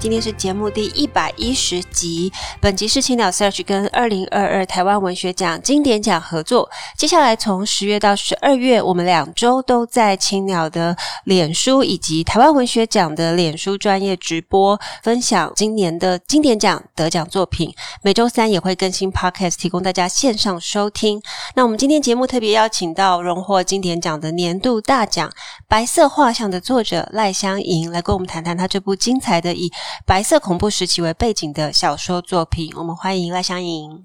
今天是节目第一百一十集，本集是青鸟 Search 跟二零二二台湾文学奖经典奖合作。接下来从十月到十二月，我们两周都在青鸟的脸书以及台湾文学奖的脸书专业直播，分享今年的经典奖得奖作品。每周三也会更新 Podcast，提供大家线上收听。那我们今天节目特别邀请到荣获经典奖的年度大奖《白色画像》的作者赖香莹来跟我们谈谈他这部精彩的以白色恐怖时期为背景的小说作品，我们欢迎赖香盈。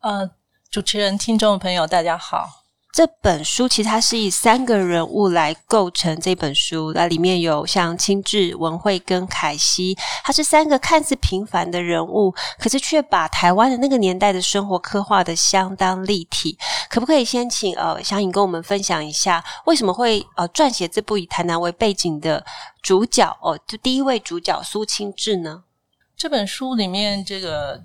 呃，主持人、听众朋友，大家好。这本书其实它是以三个人物来构成这本书，那里面有像清志、文慧跟凯西，它是三个看似平凡的人物，可是却把台湾的那个年代的生活刻画得相当立体。可不可以先请呃香吟跟我们分享一下，为什么会呃撰写这部以台南为背景的主角哦？就第一位主角苏清志呢？这本书里面这个。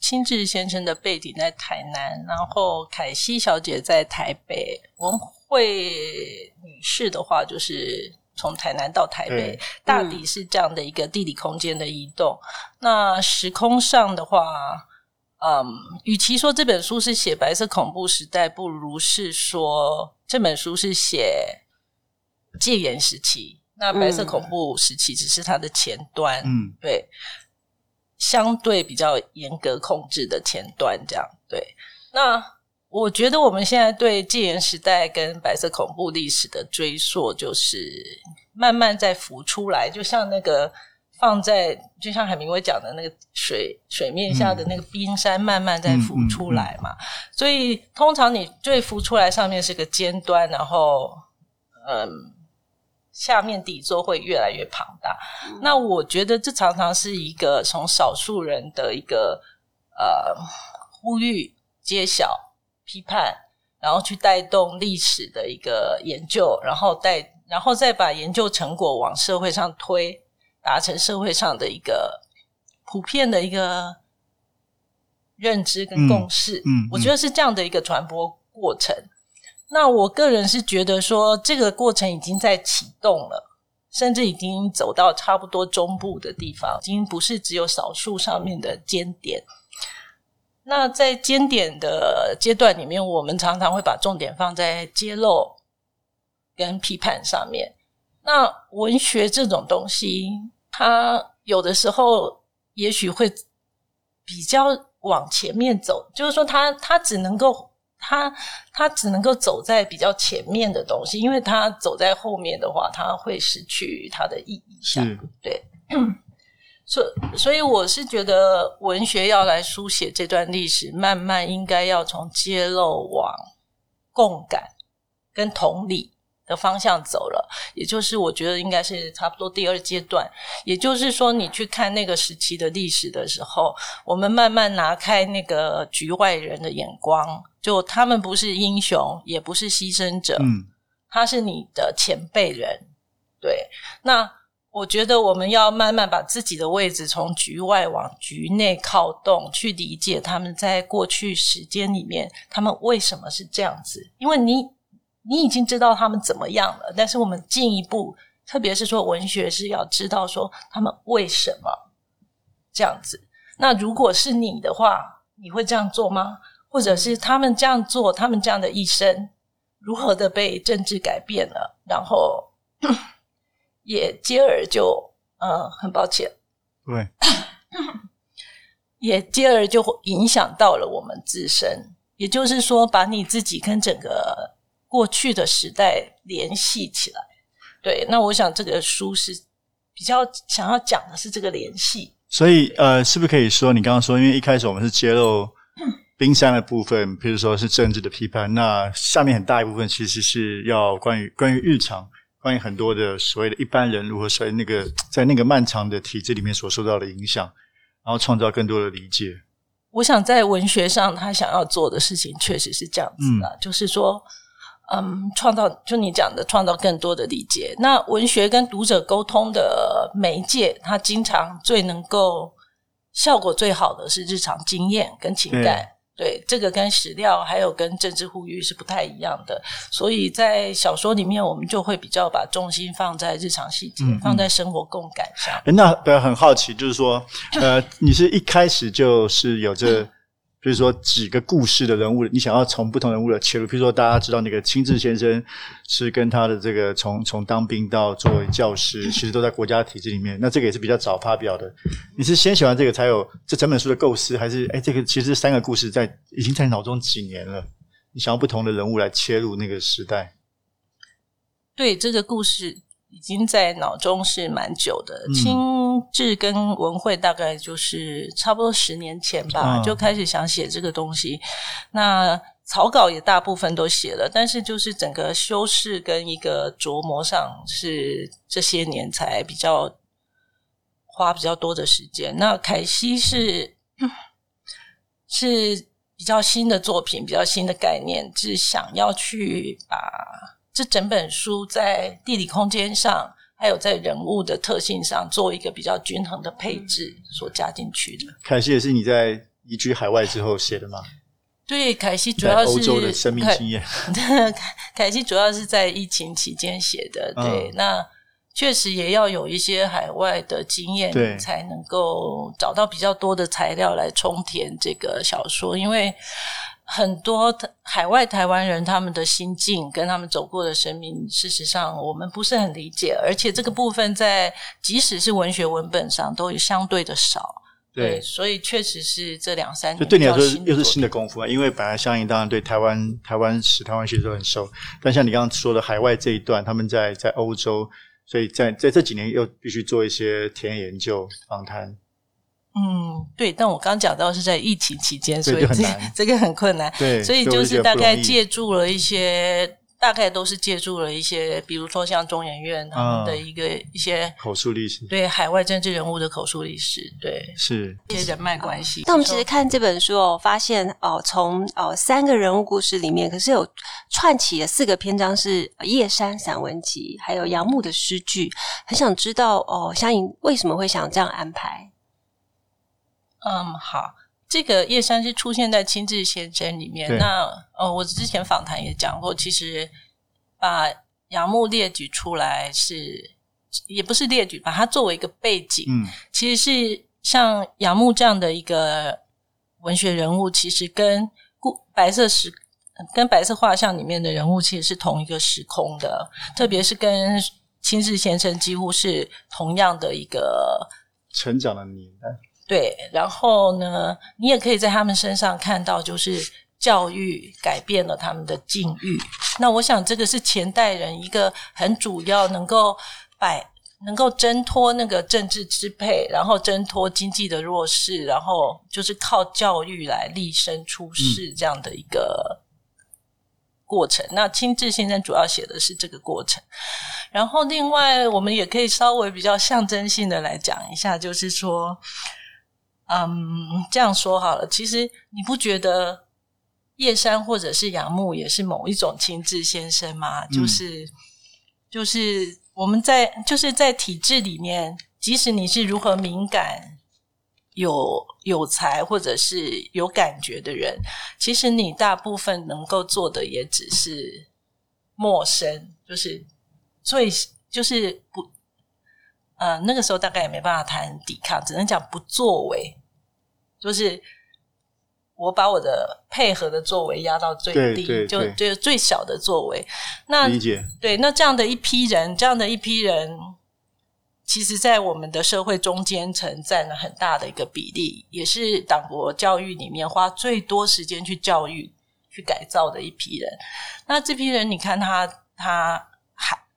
清志先生的背景在台南，然后凯西小姐在台北，文慧女士的话就是从台南到台北，嗯、大抵是这样的一个地理空间的移动。嗯、那时空上的话，嗯，与其说这本书是写白色恐怖时代，不如是说这本书是写戒严时期。那白色恐怖时期只是它的前端，嗯，对。相对比较严格控制的前端，这样对。那我觉得我们现在对戒严时代跟白色恐怖历史的追溯，就是慢慢在浮出来，就像那个放在，就像海明威讲的那个水水面下的那个冰山，慢慢在浮出来嘛。嗯嗯嗯嗯、所以通常你最浮出来上面是个尖端，然后嗯。下面底座会越来越庞大，嗯、那我觉得这常常是一个从少数人的一个呃呼吁、揭晓、批判，然后去带动历史的一个研究，然后带，然后再把研究成果往社会上推，达成社会上的一个普遍的一个认知跟共识。嗯，嗯，嗯，我觉得是这样的一个传播过程。那我个人是觉得说，这个过程已经在启动了，甚至已经走到差不多中部的地方，已经不是只有少数上面的尖点。那在尖点的阶段里面，我们常常会把重点放在揭露跟批判上面。那文学这种东西，它有的时候也许会比较往前面走，就是说它，它它只能够。他他只能够走在比较前面的东西，因为他走在后面的话，他会失去它的意义。下，对。所所以，我是觉得文学要来书写这段历史，慢慢应该要从揭露往共感跟同理的方向走了，也就是我觉得应该是差不多第二阶段。也就是说，你去看那个时期的历史的时候，我们慢慢拿开那个局外人的眼光，就他们不是英雄，也不是牺牲者，嗯，他是你的前辈人。对，那我觉得我们要慢慢把自己的位置从局外往局内靠动，去理解他们在过去时间里面，他们为什么是这样子，因为你。你已经知道他们怎么样了，但是我们进一步，特别是说文学是要知道说他们为什么这样子。那如果是你的话，你会这样做吗？或者是他们这样做，他们这样的一生如何的被政治改变了，然后 也接而就，呃，很抱歉，对，也接而就影响到了我们自身。也就是说，把你自己跟整个。过去的时代联系起来，对，那我想这个书是比较想要讲的是这个联系。所以，呃，是不是可以说你刚刚说，因为一开始我们是揭露冰山的部分，比如说是政治的批判，那下面很大一部分其实是要关于关于日常关于很多的所谓的一般人如何在那个在那个漫长的体制里面所受到的影响，然后创造更多的理解。我想在文学上，他想要做的事情确实是这样子的，嗯、就是说，嗯，创造就你讲的创造更多的理解。那文学跟读者沟通的媒介，它经常最能够效果最好的是日常经验跟情感。对，这个跟史料还有跟政治呼吁是不太一样的，所以在小说里面，我们就会比较把重心放在日常细节，嗯嗯、放在生活共感上。那呃，很好奇，就是说，呃，你是一开始就是有这。比如说几个故事的人物，你想要从不同人物的切入。比如说大家知道那个清志先生是跟他的这个从从当兵到作为教师，其实都在国家体制里面。那这个也是比较早发表的。你是先写完这个才有这整本书的构思，还是哎这个其实三个故事在已经在脑中几年了？你想要不同的人物来切入那个时代？对，这个故事。已经在脑中是蛮久的，清志跟文慧大概就是差不多十年前吧，嗯、就开始想写这个东西。那草稿也大部分都写了，但是就是整个修饰跟一个琢磨上是这些年才比较花比较多的时间。那凯西是是比较新的作品，比较新的概念，是想要去把。这整本书在地理空间上，还有在人物的特性上，做一个比较均衡的配置所加进去的。凯西也是你在移居海外之后写的吗？对，凯西主要是欧洲的生命经验。凯，凯西主要是在疫情期间写的。对，嗯、那确实也要有一些海外的经验，对才能够找到比较多的材料来充填这个小说，因为。很多海外台湾人他们的心境跟他们走过的生命，事实上我们不是很理解，而且这个部分在即使是文学文本上都相对的少。对，对，所以确实是这两三年，就对你来说又是新的功夫啊。因为本来相应当然对台湾台湾史、台湾学都很熟，但像你刚刚说的海外这一段，他们在在欧洲，所以在在这几年又必须做一些田野研究访谈。嗯，对，但我刚讲到是在疫情期间，所以这这个很困难。对，所以就是大概借助了一些，大概都是借助了一些，比如说像中研院他们的一个、嗯、一些口述历史，对海外政治人物的口述历史，对，是一些人脉关系。那我们其实看这本书哦，发现哦，从哦三个人物故事里面，可是有串起了四个篇章是叶山散文集，还有杨牧的诗句。很想知道哦，香颖为什么会想这样安排？嗯，好，这个叶山是出现在清志先生里面。那呃，我之前访谈也讲过，其实把杨牧列举出来是，也不是列举，把它作为一个背景。嗯，其实是像杨牧这样的一个文学人物，其实跟故白色时跟白色画像里面的人物其实是同一个时空的，特别是跟青志先生几乎是同样的一个成长的年代。对，然后呢，你也可以在他们身上看到，就是教育改变了他们的境遇。那我想，这个是前代人一个很主要能够摆、能够挣脱那个政治支配，然后挣脱经济的弱势，然后就是靠教育来立身出世这样的一个过程。嗯、那清志先生主要写的是这个过程。然后，另外我们也可以稍微比较象征性的来讲一下，就是说。嗯，这样说好了。其实你不觉得叶山或者是杨牧也是某一种情志先生吗？嗯、就是就是我们在就是在体制里面，即使你是如何敏感、有有才或者是有感觉的人，其实你大部分能够做的也只是陌生，就是最就是不，呃，那个时候大概也没办法谈抵抗，只能讲不作为。就是我把我的配合的作为压到最低，对对对，就就最小的作为。那理解。对，那这样的一批人，这样的一批人，其实，在我们的社会中间层占了很大的一个比例，也是党国教育里面花最多时间去教育、去改造的一批人。那这批人，你看他，他还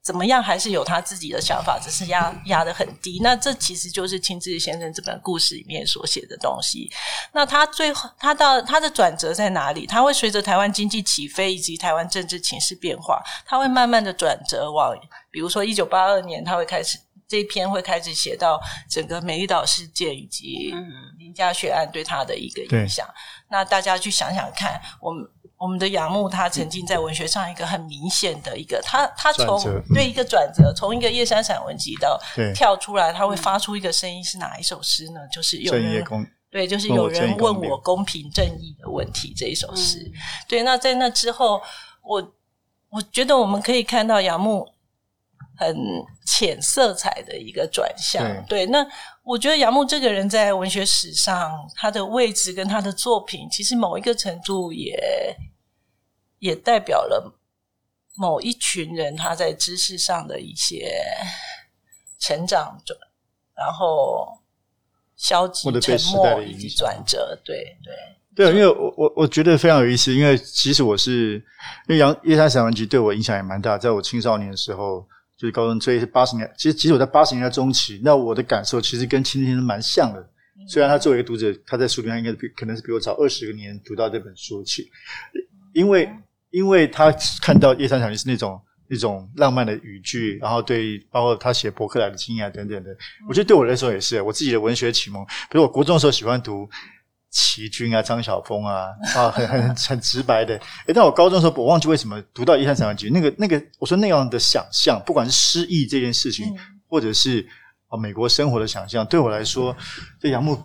怎么样还是有他自己的想法，只是压压得很低。那这其实就是清志先生这本故事里面所写的东西。那他最后他到他的转折在哪里？他会随着台湾经济起飞以及台湾政治情势变化，他会慢慢的转折往，比如说一九八二年，他会开始这一篇会开始写到整个美丽岛事件以及林家血案对他的一个影响。那大家去想想看，我们。我们的杨牧，他曾经在文学上一个很明显的一个，他他从对一个转折，从一个夜山散文集到跳出来，他会发出一个声音，是哪一首诗呢？就是有人对，就是有人问我公平正义的问题这一首诗。对，那在那之后，我我觉得我们可以看到杨牧很浅色彩的一个转向。对，那。我觉得杨牧这个人在文学史上，他的位置跟他的作品，其实某一个程度也也代表了某一群人他在知识上的一些成长转，然后消极沉默以及转折。对对对，因为我我我觉得非常有意思，因为其实我是因为杨叶山散文集对我影响也蛮大，在我青少年的时候。就是高中，所以是八十年。其实，其实我在八十年代中期，那我的感受其实跟青年是蛮像的。嗯、虽然他作为一个读者，他在书里面应该比可能是比我早二十个年读到这本书去，因为因为他看到叶山散文集是那种那种浪漫的语句，然后对包括他写博客来的经验等等的，我觉得对我来说也是我自己的文学启蒙。比如我国中的时候喜欢读。齐军啊，张晓峰啊，啊，很很很直白的。诶，但我高中的时候，我忘记为什么读到《叶山散文集》，那个那个，我说那样的想象，不管是诗意这件事情，嗯、或者是啊美国生活的想象，对我来说，这杨牧《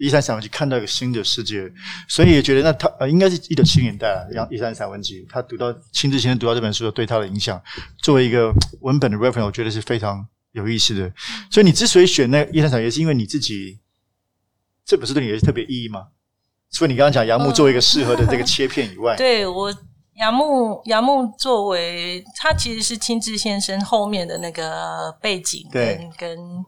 叶山散文集》看到一个新的世界，所以也觉得那他呃应该是一九七零年代啊，《一三散文集》，他读到亲自先生读到这本书对他的影响，作为一个文本的 reference，我觉得是非常有意思的。所以你之所以选那《一三散文集》，也是因为你自己。这本书对你有特别意义吗？除了你刚刚讲杨牧作为一个适合的这个切片以外，嗯、对我杨牧杨牧作为他其实是青志先生后面的那个背景跟对跟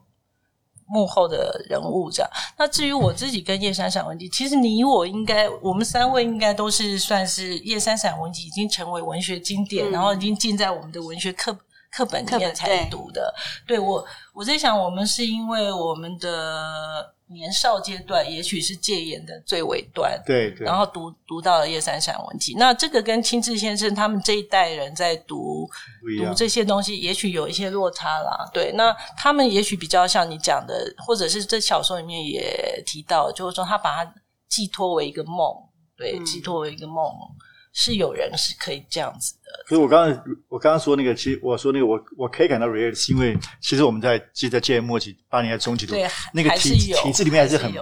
幕后的人物这样。那至于我自己跟叶山散文集，其实你我应该我们三位应该都是算是叶山散文集已经成为文学经典，嗯、然后已经进在我们的文学课课本里面才读的。对，对我我在想，我们是因为我们的。年少阶段，也许是戒严的最尾端，对，对，然后读读到了叶三散文集。那这个跟清志先生他们这一代人在读读这些东西，也许有一些落差啦。对，那他们也许比较像你讲的，或者是这小说里面也提到，就是说他把它寄托为一个梦，对，嗯、寄托为一个梦。是有人是可以这样子的。所以我刚刚我刚刚说那个，其实我说那个，我我可以感到 reality，是因为其实我们在其实在戒严末期八年代中期读，对那个体体制里面还是很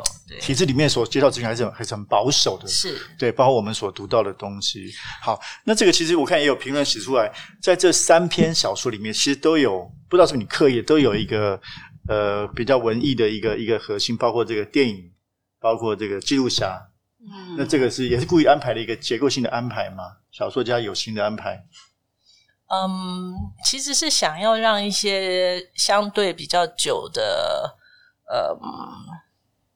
体制里面所接到资讯还是很还是很保守的，是对，包括我们所读到的东西。好，那这个其实我看也有评论写出来，在这三篇小说里面，其实都有不知道是不是你刻意都有一个呃比较文艺的一个一个核心，包括这个电影，包括这个记录侠。嗯，那这个是也是故意安排的一个结构性的安排吗？小说家有心的安排？嗯，其实是想要让一些相对比较久的呃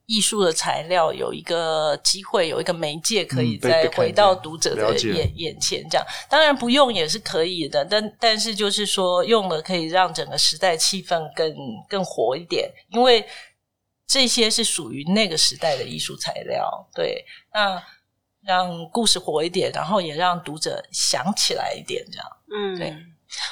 艺术的材料有一个机会，有一个媒介可以再回到读者的眼眼前。这样当然不用也是可以的，但但是就是说用了可以让整个时代气氛更更活一点，因为。这些是属于那个时代的艺术材料，对，那让故事活一点，然后也让读者想起来一点，这样，嗯，对。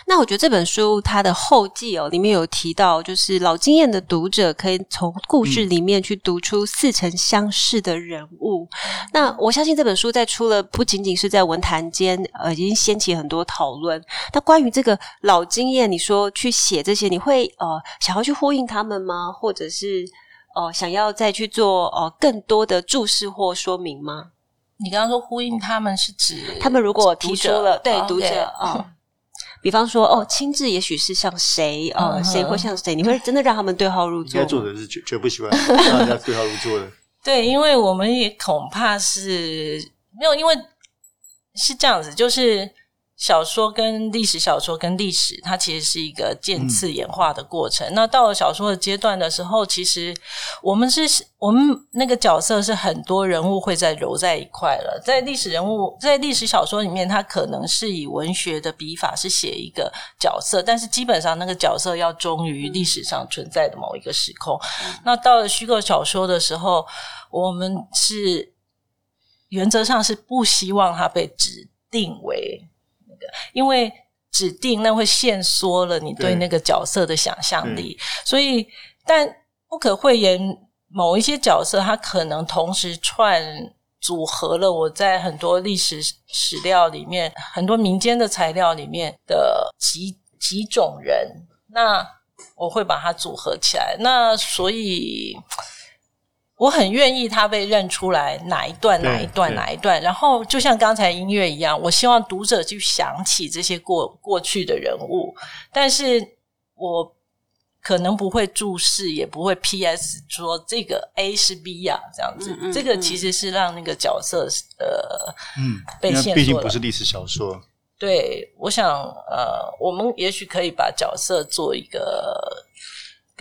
那我觉得这本书它的后记哦，里面有提到，就是老经验的读者可以从故事里面去读出似曾相识的人物。嗯、那我相信这本书在出了，不仅仅是在文坛间，呃，已经掀起很多讨论。那关于这个老经验，你说去写这些，你会呃想要去呼应他们吗？或者是？哦，想要再去做哦更多的注释或说明吗？你刚刚说呼应他们是指他们如果提出了对读者啊，比方说哦，亲自也许是像谁哦，谁会像谁？你会真的让他们对号入座？应该作者是绝绝不喜欢让人家对号入座的。对，因为我们也恐怕是没有，因为是这样子，就是小说跟历史小说跟历史，它其实是一个渐次演化的过程。嗯、那到了小说的阶段的时候，其实我们是，我们那个角色是很多人物会在揉在一块了。在历史人物，在历史小说里面，它可能是以文学的笔法是写一个角色，但是基本上那个角色要忠于历史上存在的某一个时空。嗯、那到了虚构小说的时候，我们是原则上是不希望它被指定为。因为指定那会限缩了你对那个角色的想象力，所以但不可讳言，某一些角色他可能同时串组合了我在很多历史史料里面、很多民间的材料里面的几几种人，那我会把它组合起来。那所以。我很愿意他被认出来哪一段哪一段哪一段，然后就像刚才音乐一样，我希望读者去想起这些过过去的人物，但是我可能不会注释，也不会 PS 说这个 A 是 B 呀、啊，这样子，嗯嗯、这个其实是让那个角色呃嗯被限毕竟不是历史小说。对，我想呃，我们也许可以把角色做一个。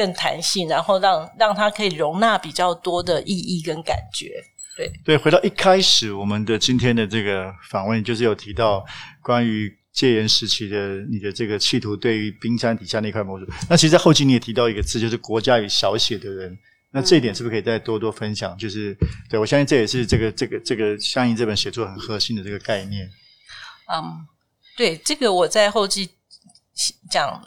更弹性，然后让让它可以容纳比较多的意义跟感觉。对对，回到一开始我们的今天的这个访问，就是有提到关于戒严时期的你的这个企图，对于冰山底下那块模组。那其实，在后期你也提到一个字，就是“国家与小写的人”。那这一点是不是可以再多多分享？嗯、就是对我相信这也是这个这个这个相应这本写作很核心的这个概念。嗯，对，这个我在后期讲。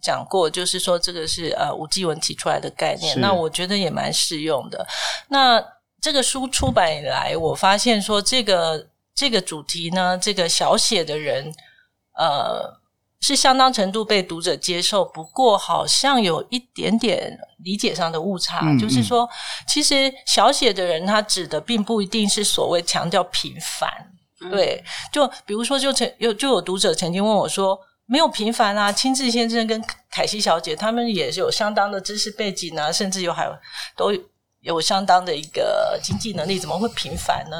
讲过，就是说这个是呃吴继文提出来的概念，那我觉得也蛮适用的。那这个书出版以来，我发现说这个这个主题呢，这个小写的人，呃，是相当程度被读者接受，不过好像有一点点理解上的误差，嗯、就是说，其实小写的人他指的并不一定是所谓强调平凡，嗯、对，就比如说就曾有就有读者曾经问我说。没有平凡啊，清志先生跟凯西小姐他们也是有相当的知识背景啊，甚至有还有都有相当的一个经济能力，怎么会平凡呢？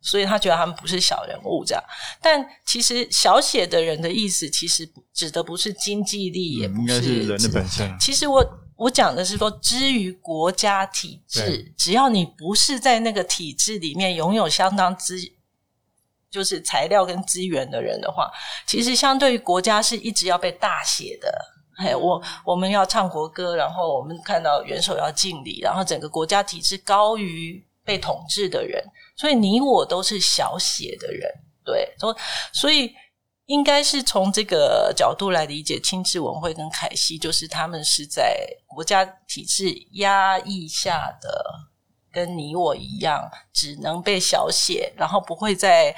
所以他觉得他们不是小人物这样。但其实小写的人的意思，其实指的不是经济力，也不是，人的本身。其实我我讲的是说，之于国家体制，只要你不是在那个体制里面拥有相当资。就是材料跟资源的人的话，其实相对于国家是一直要被大写的。哎，我我们要唱国歌，然后我们看到元首要敬礼，然后整个国家体制高于被统治的人，所以你我都是小写的人。对，所所以应该是从这个角度来理解清志文会跟凯西，就是他们是在国家体制压抑下的，跟你我一样，只能被小写，然后不会在。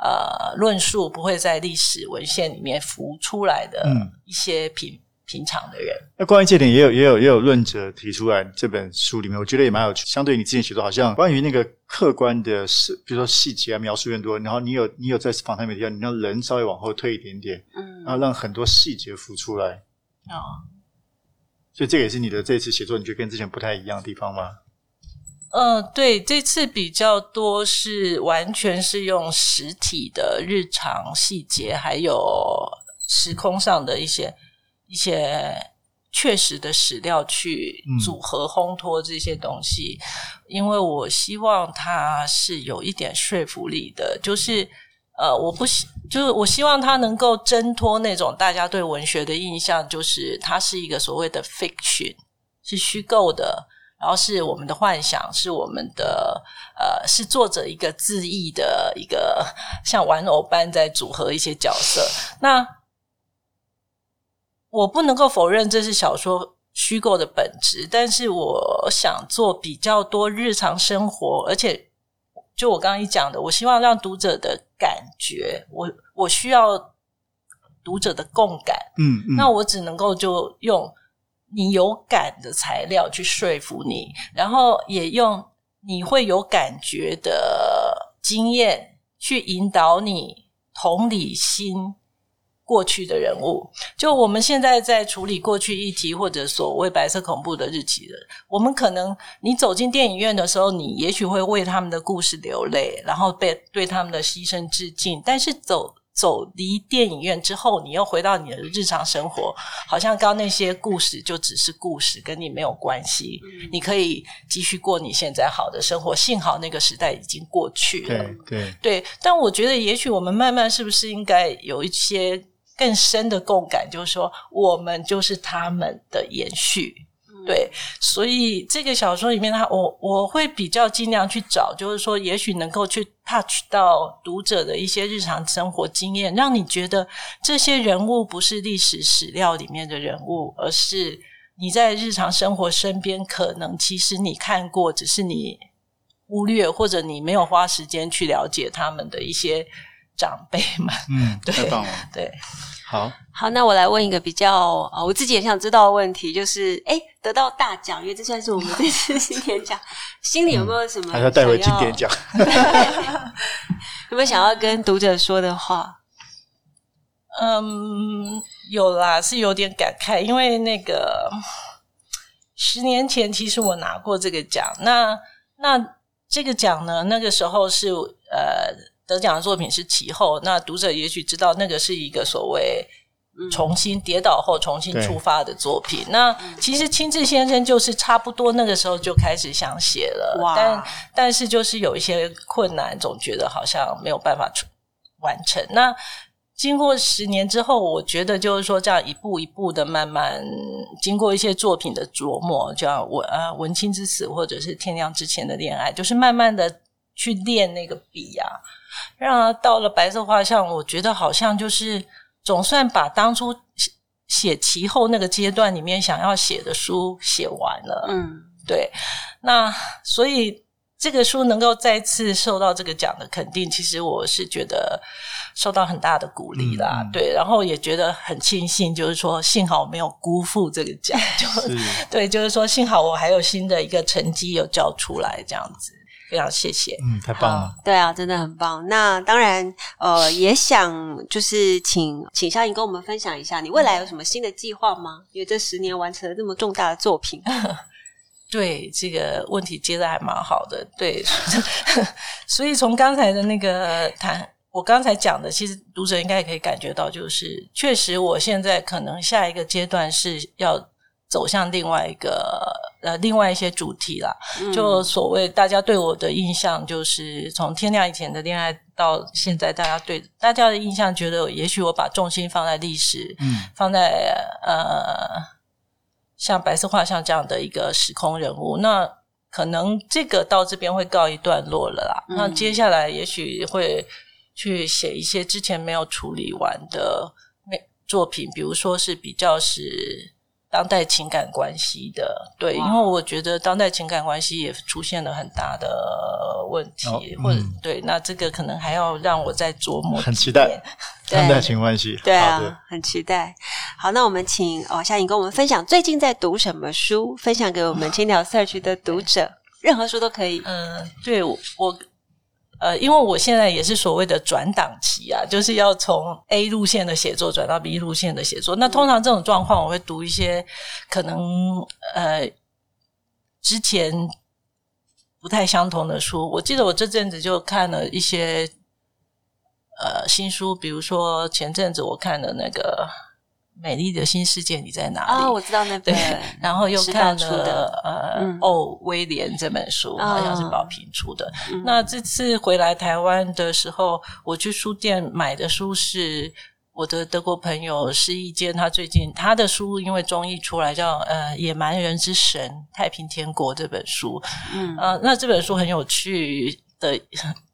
呃，论述不会在历史文献里面浮出来的一些平、嗯、平常的人。那关于这点，也有也有也有论者提出来，这本书里面，我觉得也蛮有趣。相对于你之前写作，好像关于那个客观的事，比如说细节啊，描述更多。然后你有你有在访谈里面提到，你让人稍微往后退一点点，嗯，然后让很多细节浮出来。哦，所以这个也是你的这次写作，你觉得跟之前不太一样的地方吗？嗯、呃，对，这次比较多是完全是用实体的日常细节，还有时空上的一些一些确实的史料去组合烘托这些东西，嗯、因为我希望它是有一点说服力的，就是呃，我不希，就是我希望它能够挣脱那种大家对文学的印象，就是它是一个所谓的 fiction，是虚构的。然后是我们的幻想，是我们的呃，是作者一个自意的一个像玩偶般在组合一些角色。那我不能够否认这是小说虚构的本质，但是我想做比较多日常生活，而且就我刚刚一讲的，我希望让读者的感觉，我我需要读者的共感。嗯，嗯，那我只能够就用。你有感的材料去说服你，然后也用你会有感觉的经验去引导你同理心过去的人物。就我们现在在处理过去议题或者所谓白色恐怖的日期的，我们可能你走进电影院的时候，你也许会为他们的故事流泪，然后被对他们的牺牲致敬。但是走走离电影院之后，你又回到你的日常生活，好像刚刚那些故事就只是故事，跟你没有关系。嗯、你可以继续过你现在好的生活。幸好那个时代已经过去了。对对对，但我觉得也许我们慢慢是不是应该有一些更深的共感，就是说我们就是他们的延续。对，所以这个小说里面他，他我我会比较尽量去找，就是说，也许能够去 touch 到读者的一些日常生活经验，让你觉得这些人物不是历史史料里面的人物，而是你在日常生活身边，可能其实你看过，只是你忽略或者你没有花时间去了解他们的一些长辈们。嗯，对，太棒了，对。好好，那我来问一个比较呃，我自己也想知道的问题，就是哎，得到大奖，因为这算是我们这次新年奖，心里有没有什么？还要带回经典奖？有没有想要跟读者说的话？嗯，有啦，是有点感慨，因为那个十年前其实我拿过这个奖，那那这个奖呢，那个时候是呃。得奖的作品是其后，那读者也许知道那个是一个所谓重新跌倒后重新出发的作品。嗯、那其实清志先生就是差不多那个时候就开始想写了，但但是就是有一些困难，总觉得好像没有办法完成。那经过十年之后，我觉得就是说这样一步一步的慢慢经过一些作品的琢磨，就像文啊文青之死或者是天亮之前的恋爱，就是慢慢的去练那个笔啊。让他到了白色画像，我觉得好像就是总算把当初写其后那个阶段里面想要写的书写完了。嗯，对。那所以这个书能够再次受到这个奖的肯定，其实我是觉得受到很大的鼓励啦。对，然后也觉得很庆幸，就是说幸好我没有辜负这个奖，就 对，就是说幸好我还有新的一个成绩有交出来，这样子。非常谢谢，嗯，太棒了，对啊，真的很棒。那当然，呃，也想就是请请萧莹跟我们分享一下，你未来有什么新的计划吗？因为这十年完成了这么重大的作品，对这个问题接的还蛮好的。对，所以从刚才的那个谈，我刚才讲的，其实读者应该也可以感觉到，就是确实我现在可能下一个阶段是要走向另外一个。呃，另外一些主题啦，嗯、就所谓大家对我的印象，就是从天亮以前的恋爱到现在，大家对大家的印象，觉得也许我把重心放在历史，嗯，放在呃，像白色画像这样的一个时空人物，那可能这个到这边会告一段落了啦。嗯、那接下来也许会去写一些之前没有处理完的作品，比如说是比较是。当代情感关系的，对，因为我觉得当代情感关系也出现了很大的问题，哦嗯、或者对，那这个可能还要让我再琢磨。很期待对 当代情关系，对啊，很期待。好，那我们请哦，夏颖跟我们分享最近在读什么书，分享给我们青鸟 Search 的读者，任何书都可以。嗯，对我。我呃，因为我现在也是所谓的转档期啊，就是要从 A 路线的写作转到 B 路线的写作。那通常这种状况，我会读一些可能呃之前不太相同的书。我记得我这阵子就看了一些呃新书，比如说前阵子我看的那个。美丽的新世界，你在哪里？啊、哦，我知道那本。然后又看了呃，嗯、哦，威廉这本书，好像是宝瓶出的。嗯、那这次回来台湾的时候，我去书店买的书是我的德国朋友施一坚，他最近他的书因为中译出来叫呃《野蛮人之神：太平天国》这本书。嗯，呃，那这本书很有趣的。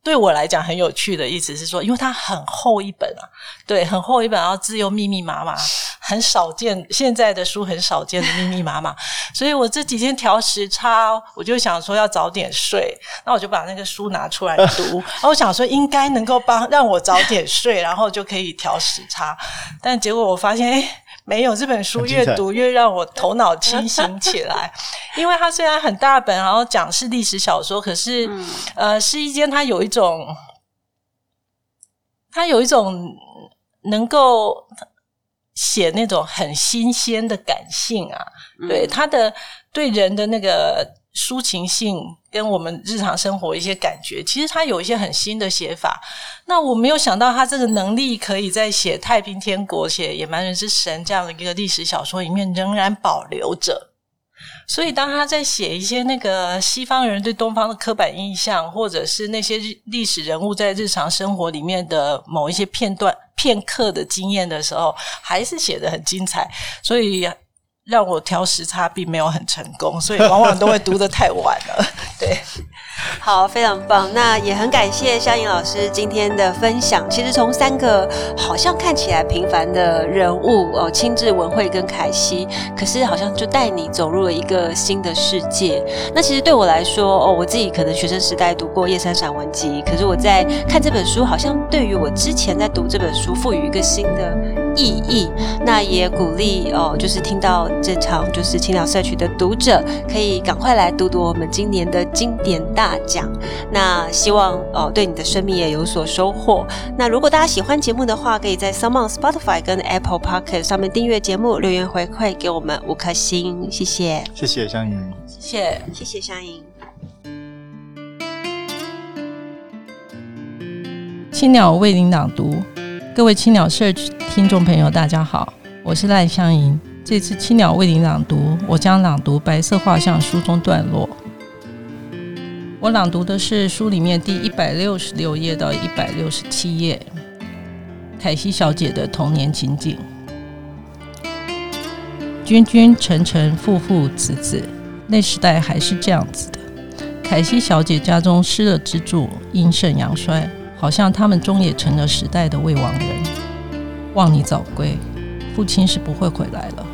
对我来讲很有趣的意思是说，因为它很厚一本啊，对，很厚一本，然后字又密密麻麻，很少见。现在的书很少见的密密麻麻，所以我这几天调时差，我就想说要早点睡，那我就把那个书拿出来读。然后我想说应该能够帮让我早点睡，然后就可以调时差。但结果我发现，诶没有这本书，越读越让我头脑清醒起来。因为它虽然很大本，然后讲是历史小说，可是，嗯、呃，是一间它有一种，它有一种能够写那种很新鲜的感性啊。嗯、对它的对人的那个抒情性跟我们日常生活一些感觉，其实他有一些很新的写法。那我没有想到他这个能力可以在写《太平天国》、写《野蛮人之神》这样的一个历史小说里面仍然保留着。所以当他在写一些那个西方人对东方的刻板印象，或者是那些历史人物在日常生活里面的某一些片段、片刻的经验的时候，还是写得很精彩。所以。让我调时差并没有很成功，所以往往都会读得太晚了。对，好，非常棒。那也很感谢肖颖老师今天的分享。其实从三个好像看起来平凡的人物哦，清志、文慧跟凯西，可是好像就带你走入了一个新的世界。那其实对我来说，哦，我自己可能学生时代读过《夜山散文集》，可是我在看这本书，好像对于我之前在读这本书赋予一个新的意义。那也鼓励哦，就是听到。这场就是青鸟社区的读者，可以赶快来读读我们今年的经典大奖。那希望哦，对你的生命也有所收获。那如果大家喜欢节目的话，可以在 s o m e o n Spotify 跟 Apple Pocket 上面订阅节目，留言回馈给我们五颗星，谢谢。谢谢香吟，谢谢，谢谢香吟。青鸟为您朗读，各位青鸟社区听众朋友，大家好，我是赖香吟。这次青鸟为您朗读，我将朗读《白色画像》书中段落。我朗读的是书里面第一百六十六页到一百六十七页，凯西小姐的童年情景。君君臣臣父父子子，那时代还是这样子的。凯西小姐家中失了支柱，阴盛阳衰，好像他们终也成了时代的未亡人。望你早归，父亲是不会回来了。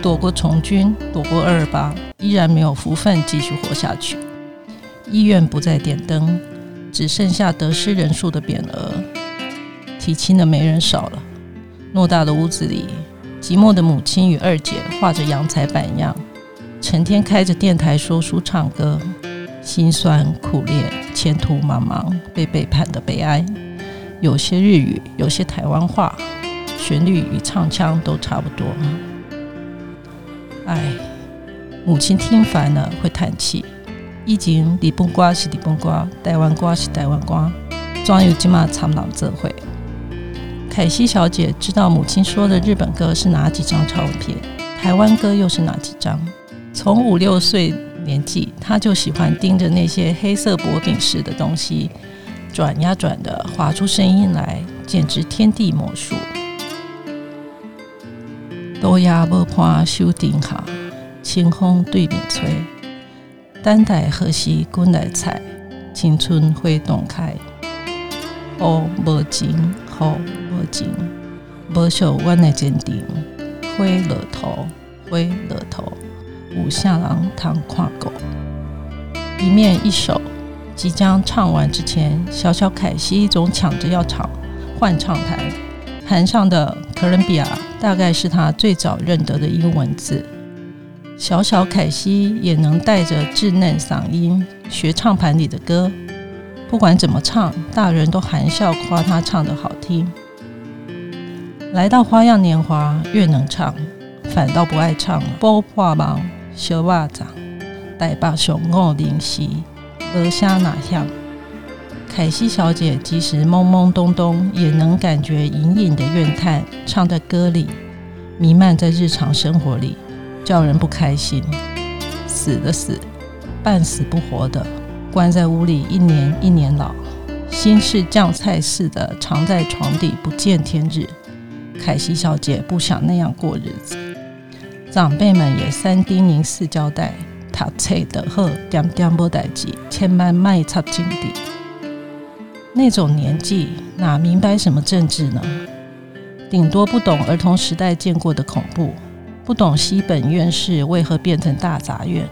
躲过从军，躲过二二八，依然没有福分继续活下去。医院不再点灯，只剩下得失人数的匾额。提亲的媒人少了。偌大的屋子里，寂寞的母亲与二姐画着洋彩板样，成天开着电台说书唱歌，辛酸苦烈，前途茫茫，被背叛的悲哀。有些日语，有些台湾话，旋律与唱腔都差不多。唉，母亲听烦了会叹气。以前日本歌是日本歌，台湾歌是台湾歌，总有这么惨老这会。凯西小姐知道母亲说的日本歌是哪几张唱片，台湾歌又是哪几张？从五六岁年纪，他就喜欢盯着那些黑色薄饼似的东西，转呀转的，划出声音来，简直天地魔术。乌鸦无伴手顶下，清风对面吹。等待何时滚来采？青春花冻开。哦无情，雨无情，无惜阮的坚定。灰了头，灰了头，有啥人通看过？一面一首，即将唱完之前，小小凯西总抢着要唱，换唱台，盘上的哥伦比亚。大概是他最早认得的英文字。小小凯西也能带着稚嫩嗓音学唱盘里的歌，不管怎么唱，大人都含笑夸他唱得好听。来到花样年华，越能唱，反倒不爱唱了。波破芒小袜子，带把熊我灵犀，鹅虾哪样？凯西小姐即使懵懵懂懂，也能感觉隐隐的怨叹，唱在歌里，弥漫在日常生活里，叫人不开心。死的死，半死不活的，关在屋里一年一年老，心事酱菜似的藏在床底不见天日。凯西小姐不想那样过日子，长辈们也三叮咛四交代：读册得好，点点无代志，千万卖插井底。那种年纪哪明白什么政治呢？顶多不懂儿童时代见过的恐怖，不懂西本院士为何变成大杂院，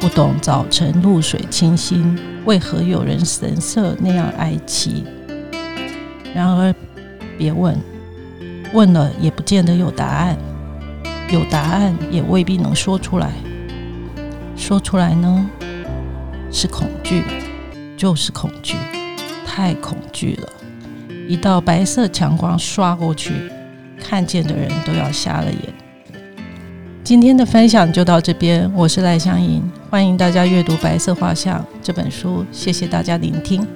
不懂早晨露水清新，为何有人神色那样哀戚。然而，别问，问了也不见得有答案，有答案也未必能说出来。说出来呢，是恐惧，就是恐惧。太恐惧了！一道白色强光刷过去，看见的人都要瞎了眼。今天的分享就到这边，我是赖香吟，欢迎大家阅读《白色画像》这本书，谢谢大家聆听。